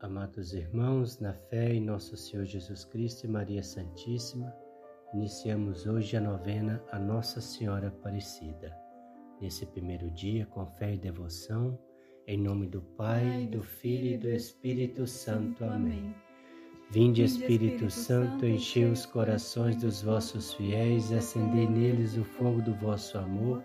Amados irmãos, na fé em nosso Senhor Jesus Cristo e Maria Santíssima, iniciamos hoje a novena a Nossa Senhora Aparecida. Nesse primeiro dia, com fé e devoção, em nome do Pai, do Filho e do Espírito Santo. Amém. Vinde, Espírito Santo, enchei os corações dos vossos fiéis e acendei neles o fogo do vosso amor.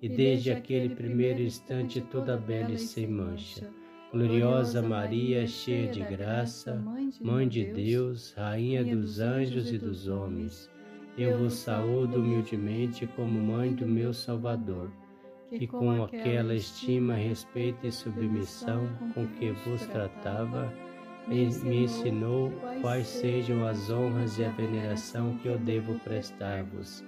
e desde aquele primeiro instante toda bela e sem mancha. Gloriosa Maria, cheia de graça, Mãe de Deus, Rainha dos anjos e dos homens, eu vos saúdo humildemente como Mãe do meu Salvador, que com aquela estima, respeito e submissão com que vos tratava, me ensinou quais sejam as honras e a veneração que eu devo prestar-vos.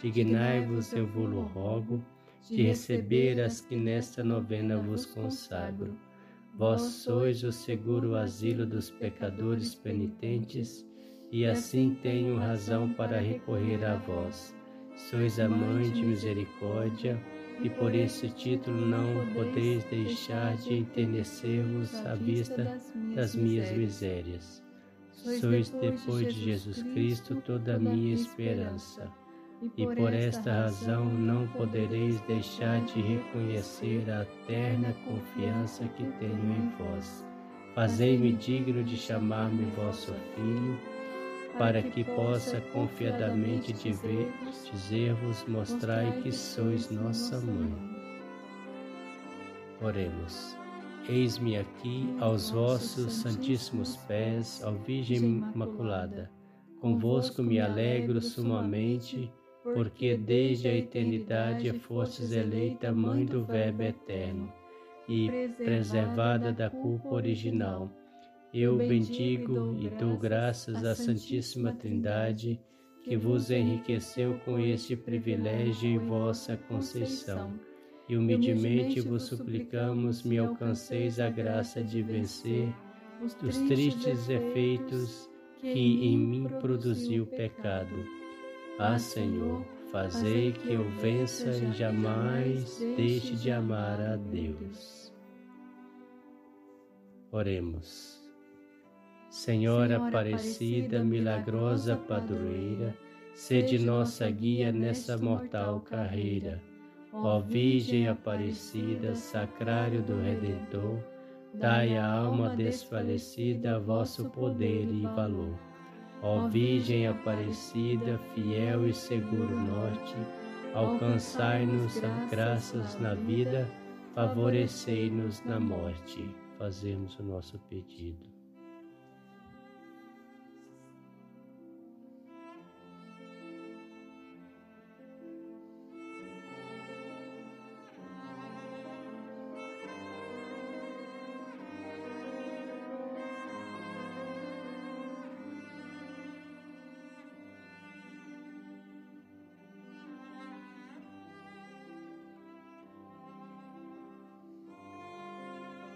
Dignai-vos, eu vos rogo, de receber as que nesta novena vos consagro. Vós sois o seguro asilo dos pecadores penitentes, e assim tenho razão para recorrer a vós. Sois a mãe de misericórdia, e por esse título não podeis deixar de enternecer-vos à vista das minhas misérias. Sois, depois de Jesus Cristo, toda a minha esperança e por esta razão não podereis deixar de reconhecer a eterna confiança que tenho em vós. Fazei-me digno de chamar-me vosso filho, para que possa confiadamente dizer-vos, mostrai que sois nossa mãe. Oremos. Eis-me aqui aos vossos santíssimos pés, ó Virgem Imaculada. Convosco me alegro sumamente porque desde a eternidade fostes eleita mãe do Verbo eterno e preservada da culpa original. Eu bendigo e dou graças à Santíssima Trindade que vos enriqueceu com este privilégio em vossa conceição. E humildemente vos suplicamos me alcanceis a graça de vencer os tristes efeitos que em mim produziu o pecado ah, Senhor, fazei que eu vença e jamais deixe de amar a Deus. Oremos. Senhora Aparecida, milagrosa padroeira, sede nossa guia nessa mortal carreira. Ó Virgem Aparecida, sacrário do Redentor, dai à alma desfalecida vosso poder e valor Ó Virgem Aparecida, fiel e seguro norte, alcançai-nos graças na vida, favorecei-nos na morte. Fazemos o nosso pedido.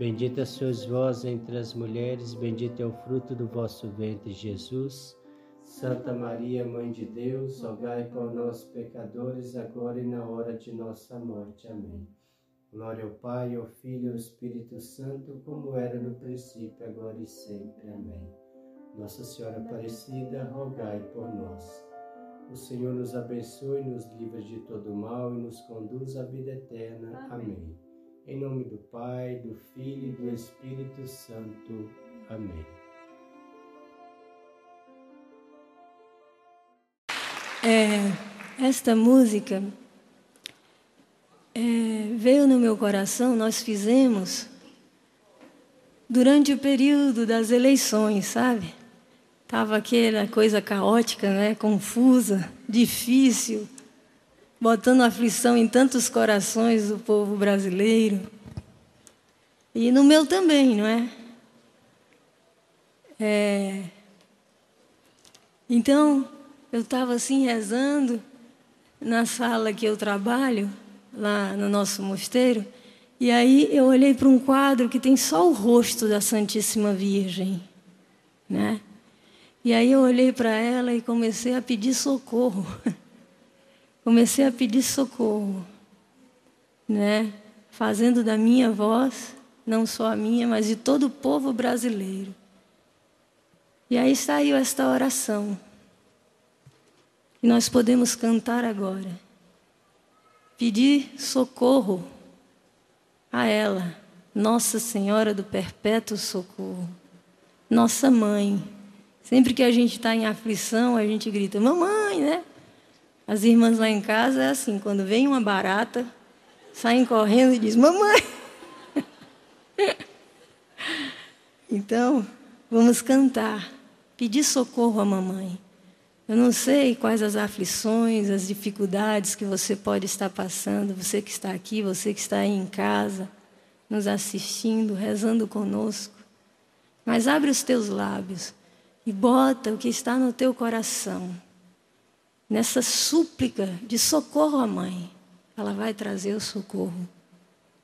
Bendita sois vós entre as mulheres, bendito é o fruto do vosso ventre, Jesus. Santa Maria, Mãe de Deus, rogai por nós, pecadores, agora e na hora de nossa morte. Amém. Glória ao Pai, ao Filho e ao Espírito Santo, como era no princípio, agora e sempre. Amém. Nossa Senhora Aparecida, rogai por nós. O Senhor nos abençoe, nos livre de todo mal e nos conduz à vida eterna. Amém. Em nome do Pai, do Filho e do Espírito Santo. Amém. É, esta música é, veio no meu coração, nós fizemos durante o período das eleições, sabe? Tava aquela coisa caótica, né? Confusa, difícil, botando aflição em tantos corações do povo brasileiro. E no meu também, não é? é... Então, eu estava assim rezando na sala que eu trabalho, lá no nosso mosteiro, e aí eu olhei para um quadro que tem só o rosto da Santíssima Virgem, né? E aí eu olhei para ela e comecei a pedir socorro. comecei a pedir socorro, né? Fazendo da minha voz, não só a minha, mas de todo o povo brasileiro. E aí saiu esta oração. E nós podemos cantar agora. Pedir socorro a ela, Nossa Senhora do Perpétuo Socorro, nossa mãe. Sempre que a gente está em aflição, a gente grita, mamãe, né? As irmãs lá em casa é assim, quando vem uma barata, saem correndo e dizem, mamãe. então, vamos cantar, pedir socorro à mamãe. Eu não sei quais as aflições, as dificuldades que você pode estar passando, você que está aqui, você que está aí em casa, nos assistindo, rezando conosco. Mas abre os teus lábios e bota o que está no teu coração. Nessa súplica de socorro à mãe, ela vai trazer o socorro.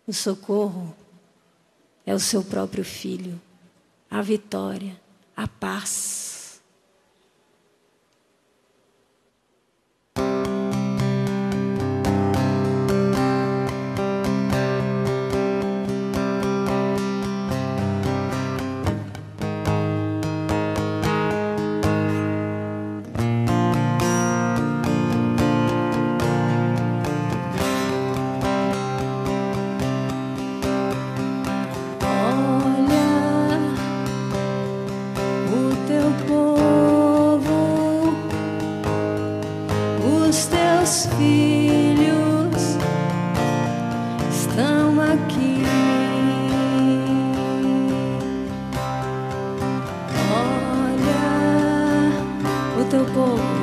O socorro é o seu próprio filho, a vitória, a paz.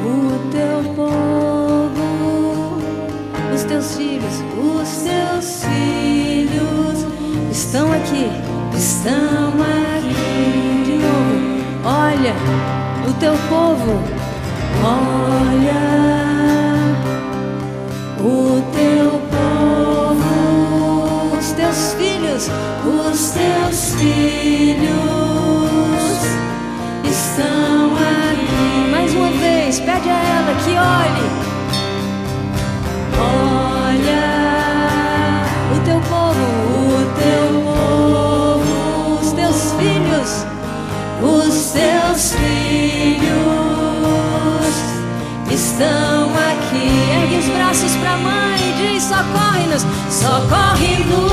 o teu povo, os teus filhos, os teus filhos estão aqui, estão aqui de novo. Olha o teu povo, olha o teu povo, os teus filhos, os teus filhos estão ali. Mais uma vez, pede a ela que olhe. Olha o teu povo, o teu povo, os teus filhos, os teus filhos estão aqui. Ergue os braços para a mãe e diz: socorre-nos, socorre-nos.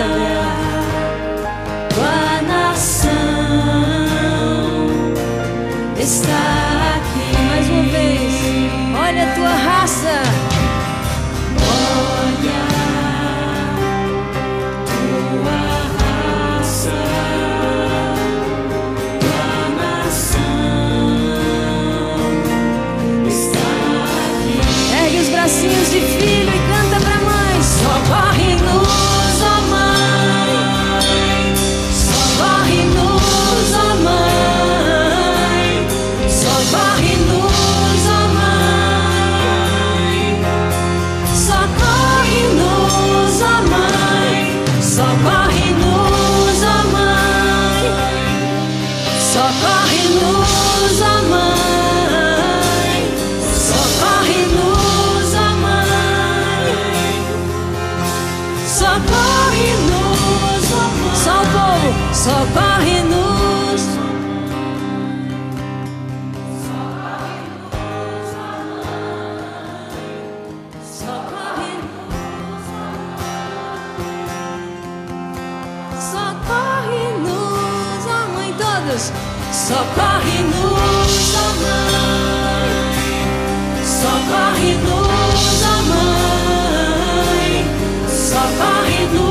sagrada, tua nação está aqui. Mais uma vez, olha a tua raça. Olha. Mãe, todos. Socorre-nos, ó mãe. Socorre-nos, ó mãe. Socorre-nos.